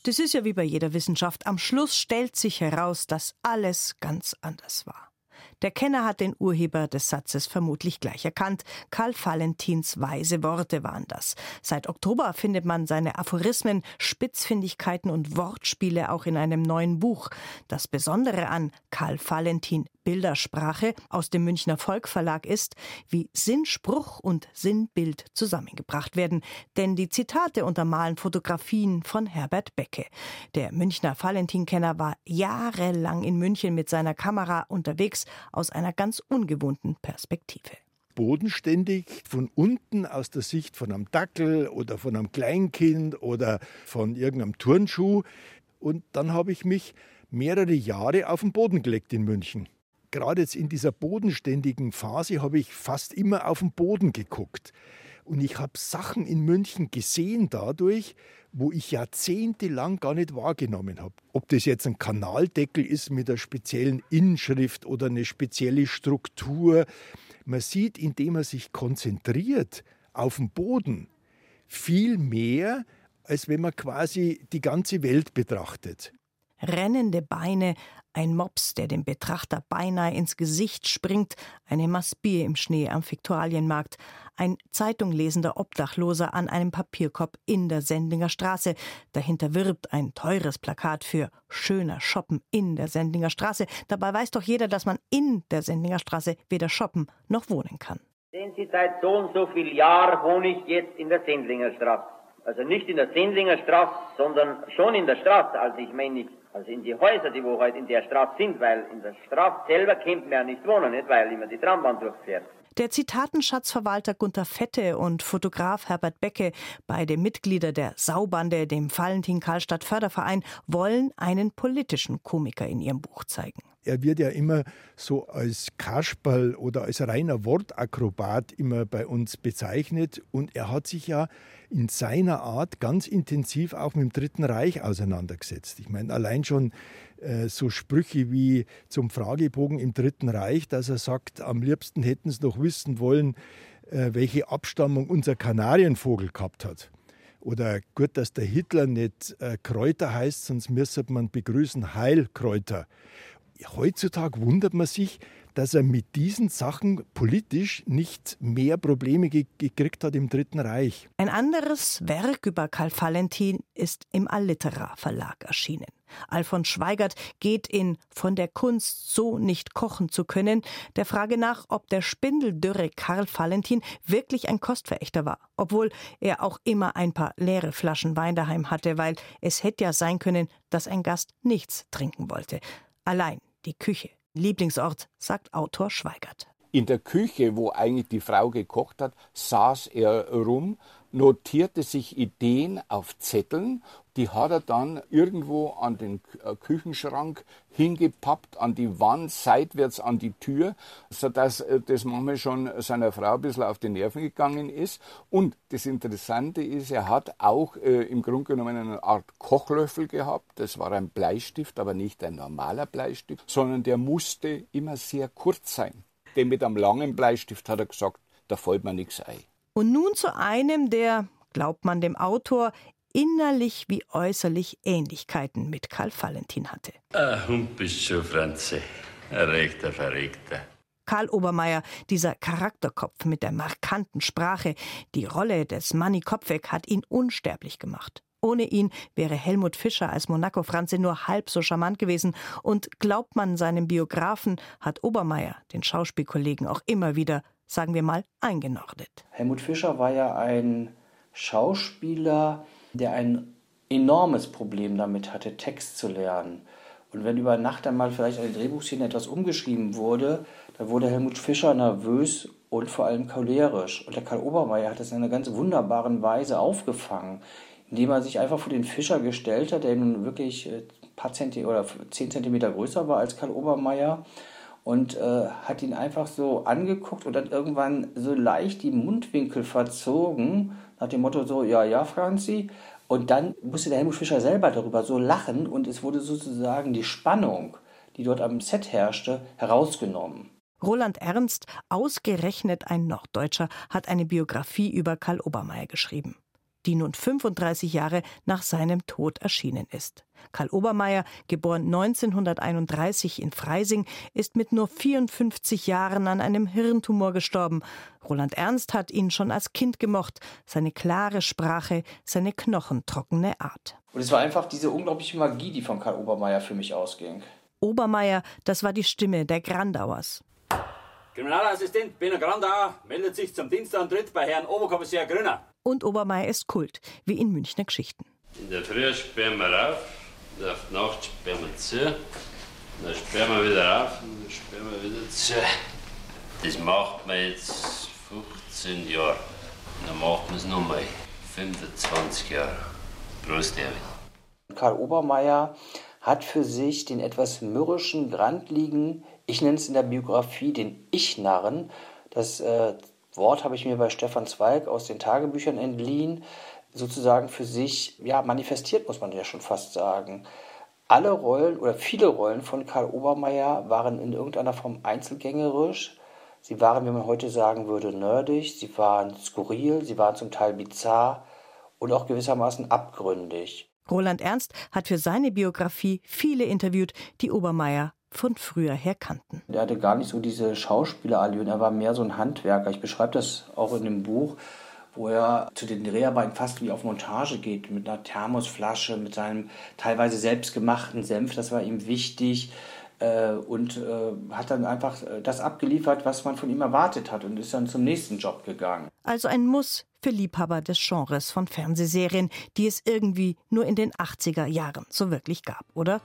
Das ist ja wie bei jeder Wissenschaft. Am Schluss stellt sich heraus, dass alles ganz anders war. Der Kenner hat den Urheber des Satzes vermutlich gleich erkannt. Karl Valentins weise Worte waren das. Seit Oktober findet man seine Aphorismen, Spitzfindigkeiten und Wortspiele auch in einem neuen Buch. Das Besondere an Karl Valentin Bildersprache aus dem Münchner Volkverlag ist, wie Sinnspruch und Sinnbild zusammengebracht werden. Denn die Zitate untermalen Fotografien von Herbert Becke. Der Münchner Valentin-Kenner war jahrelang in München mit seiner Kamera unterwegs, aus einer ganz ungewohnten Perspektive bodenständig von unten aus der Sicht von einem Dackel oder von einem Kleinkind oder von irgendeinem Turnschuh. Und dann habe ich mich mehrere Jahre auf den Boden gelegt in München. Gerade jetzt in dieser bodenständigen Phase habe ich fast immer auf den Boden geguckt. Und ich habe Sachen in München gesehen dadurch, wo ich jahrzehntelang gar nicht wahrgenommen habe. Ob das jetzt ein Kanaldeckel ist mit einer speziellen Inschrift oder eine spezielle Struktur. Man sieht, indem man sich konzentriert auf den Boden, viel mehr, als wenn man quasi die ganze Welt betrachtet. Rennende Beine, ein Mops, der dem Betrachter beinahe ins Gesicht springt, eine Maß Bier im Schnee am Viktualienmarkt, ein zeitunglesender Obdachloser an einem Papierkorb in der Sendlinger Straße. Dahinter wirbt ein teures Plakat für schöner Shoppen in der Sendlinger Straße. Dabei weiß doch jeder, dass man in der Sendlinger Straße weder shoppen noch wohnen kann. Sehen Sie, seit so und so viel Jahren wohne ich jetzt in der Sendlinger Straße. Also nicht in der Sendlinger Straße, sondern schon in der Straße. Also ich meine nicht also in die Häuser, die wo heute halt in der Straße sind, weil in der Straße selber kennt man ja nicht wohnen, nicht, weil immer die Trambahn durchfährt. Der Zitatenschatzverwalter Gunther Fette und Fotograf Herbert Becke, beide Mitglieder der Saubande, dem Valentin Karlstadt Förderverein, wollen einen politischen Komiker in ihrem Buch zeigen. Er wird ja immer so als Kasperl oder als reiner Wortakrobat immer bei uns bezeichnet und er hat sich ja in seiner Art ganz intensiv auch mit dem Dritten Reich auseinandergesetzt. Ich meine, allein schon äh, so Sprüche wie zum Fragebogen im Dritten Reich, dass er sagt, am liebsten hätten sie noch wissen wollen, äh, welche Abstammung unser Kanarienvogel gehabt hat. Oder gut, dass der Hitler nicht äh, Kräuter heißt, sonst müsste man begrüßen Heilkräuter. Heutzutage wundert man sich, dass er mit diesen Sachen politisch nicht mehr Probleme ge gekriegt hat im Dritten Reich. Ein anderes Werk über Karl Valentin ist im Allitera Verlag erschienen. Alfons Schweigert geht in Von der Kunst so nicht kochen zu können der Frage nach, ob der spindeldürre Karl Valentin wirklich ein Kostverächter war, obwohl er auch immer ein paar leere Flaschen Wein daheim hatte, weil es hätte ja sein können, dass ein Gast nichts trinken wollte. Allein die Küche Lieblingsort, sagt Autor Schweigert. In der Küche, wo eigentlich die Frau gekocht hat, saß er rum, notierte sich Ideen auf Zetteln, die hat er dann irgendwo an den äh, Küchenschrank hingepappt, an die Wand, seitwärts an die Tür, sodass äh, das manchmal schon seiner Frau ein bisschen auf die Nerven gegangen ist. Und das Interessante ist, er hat auch äh, im Grunde genommen eine Art Kochlöffel gehabt. Das war ein Bleistift, aber nicht ein normaler Bleistift, sondern der musste immer sehr kurz sein. Denn mit einem langen Bleistift hat er gesagt, da fällt mir nichts ein. Und nun zu einem, der, glaubt man dem Autor, innerlich wie äußerlich Ähnlichkeiten mit Karl Valentin hatte. Ah, und bist schon Franze. Ein rechter Verregter. Karl Obermeier, dieser Charakterkopf mit der markanten Sprache, die Rolle des Manni Kopfweg hat ihn unsterblich gemacht. Ohne ihn wäre Helmut Fischer als Monaco Franze nur halb so charmant gewesen. Und glaubt man seinem Biografen, hat Obermeier den Schauspielkollegen auch immer wieder sagen wir mal, eingenordet. Helmut Fischer war ja ein Schauspieler, der ein enormes Problem damit hatte, Text zu lernen. Und wenn über Nacht einmal vielleicht eine Drehbuchszene etwas umgeschrieben wurde, dann wurde Helmut Fischer nervös und vor allem cholerisch. Und der Karl Obermeier hat das in einer ganz wunderbaren Weise aufgefangen, indem er sich einfach vor den Fischer gestellt hat, der nun wirklich ein paar Zentimeter oder zehn Zentimeter größer war als Karl Obermeier und äh, hat ihn einfach so angeguckt und dann irgendwann so leicht die Mundwinkel verzogen, nach dem Motto so, ja, ja, Franzi. Und dann musste der Helmut Fischer selber darüber so lachen und es wurde sozusagen die Spannung, die dort am Set herrschte, herausgenommen. Roland Ernst, ausgerechnet ein Norddeutscher, hat eine Biografie über Karl Obermeier geschrieben. Die nun 35 Jahre nach seinem Tod erschienen ist. Karl Obermeier, geboren 1931 in Freising, ist mit nur 54 Jahren an einem Hirntumor gestorben. Roland Ernst hat ihn schon als Kind gemocht, seine klare Sprache, seine knochentrockene Art. Und es war einfach diese unglaubliche Magie, die von Karl Obermeier für mich ausging. Obermeier, das war die Stimme der Grandauers. Kriminalassistent Benno Grandauer meldet sich zum Dienstantritt bei Herrn Oberkommissar Grüner. Und Obermeier ist Kult, wie in Münchner Geschichten. In der Früh sperren wir rauf, auf die Nacht sperren wir zu, dann sperren wir wieder rauf und dann sperren wir wieder zu. Das macht man jetzt 15 Jahre. Und dann macht man es nochmal 25 Jahre. Prost, Erwin. Karl Obermeier hat für sich den etwas mürrischen, grandligen, ich nenne es in der Biografie den Ich-Narren. Das äh, Wort habe ich mir bei Stefan Zweig aus den Tagebüchern entliehen, sozusagen für sich ja, manifestiert, muss man ja schon fast sagen. Alle Rollen oder viele Rollen von Karl Obermeier waren in irgendeiner Form einzelgängerisch. Sie waren, wie man heute sagen würde, nerdig, sie waren skurril, sie waren zum Teil bizarr und auch gewissermaßen abgründig. Roland Ernst hat für seine Biografie viele interviewt, die Obermeier von früher her kannten. Er hatte gar nicht so diese Schauspielerallüren, er war mehr so ein Handwerker. Ich beschreibe das auch in dem Buch, wo er zu den Dreharbeiten fast wie auf Montage geht, mit einer Thermosflasche, mit seinem teilweise selbstgemachten Senf, das war ihm wichtig. Äh, und äh, hat dann einfach äh, das abgeliefert, was man von ihm erwartet hat und ist dann zum nächsten Job gegangen. Also ein Muss für Liebhaber des Genres von Fernsehserien, die es irgendwie nur in den 80er Jahren so wirklich gab, oder?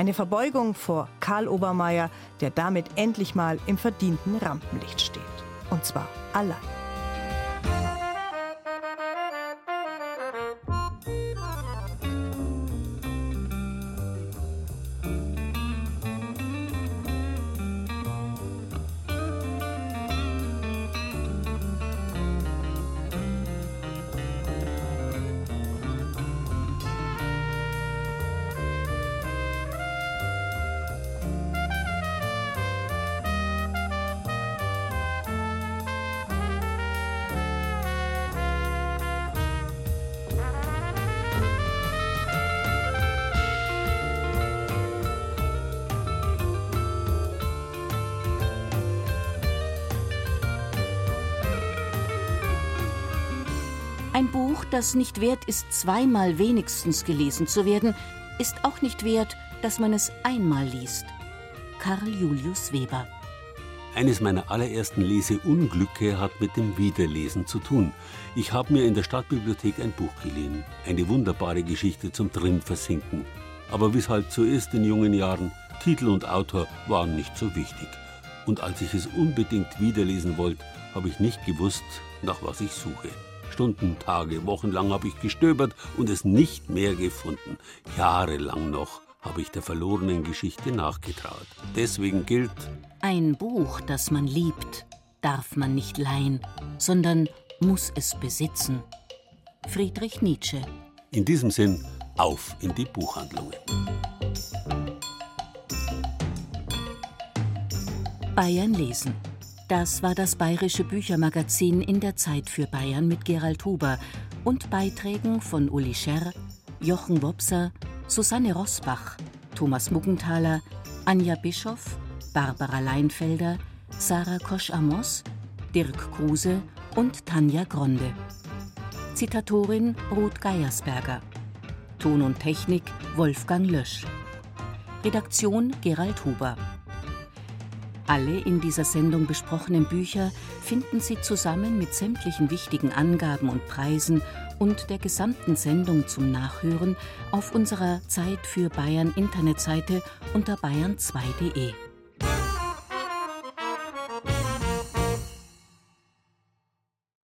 Eine Verbeugung vor Karl Obermeier, der damit endlich mal im verdienten Rampenlicht steht. Und zwar allein. Das nicht wert ist, zweimal wenigstens gelesen zu werden, ist auch nicht wert, dass man es einmal liest. Karl Julius Weber. Eines meiner allerersten Leseunglücke hat mit dem Wiederlesen zu tun. Ich habe mir in der Stadtbibliothek ein Buch geliehen. Eine wunderbare Geschichte zum Drinversinken. Aber wie es halt so ist in jungen Jahren, Titel und Autor waren nicht so wichtig. Und als ich es unbedingt wiederlesen wollte, habe ich nicht gewusst, nach was ich suche. Stunden, Tage, Wochenlang habe ich gestöbert und es nicht mehr gefunden. Jahrelang noch habe ich der verlorenen Geschichte nachgetraut. Deswegen gilt, Ein Buch, das man liebt, darf man nicht leihen, sondern muss es besitzen. Friedrich Nietzsche. in diesem Sinn, auf in die Buchhandlungen. Bayern lesen. Das war das bayerische Büchermagazin in der Zeit für Bayern mit Gerald Huber und Beiträgen von Uli Scherr, Jochen Wopser, Susanne Rosbach, Thomas Muggenthaler, Anja Bischoff, Barbara Leinfelder, Sarah Kosch-Amos, Dirk Kruse und Tanja Gronde. Zitatorin Ruth Geiersberger. Ton und Technik Wolfgang Lösch. Redaktion Gerald Huber. Alle in dieser Sendung besprochenen Bücher finden Sie zusammen mit sämtlichen wichtigen Angaben und Preisen und der gesamten Sendung zum Nachhören auf unserer Zeit für Bayern Internetseite unter bayern2.de.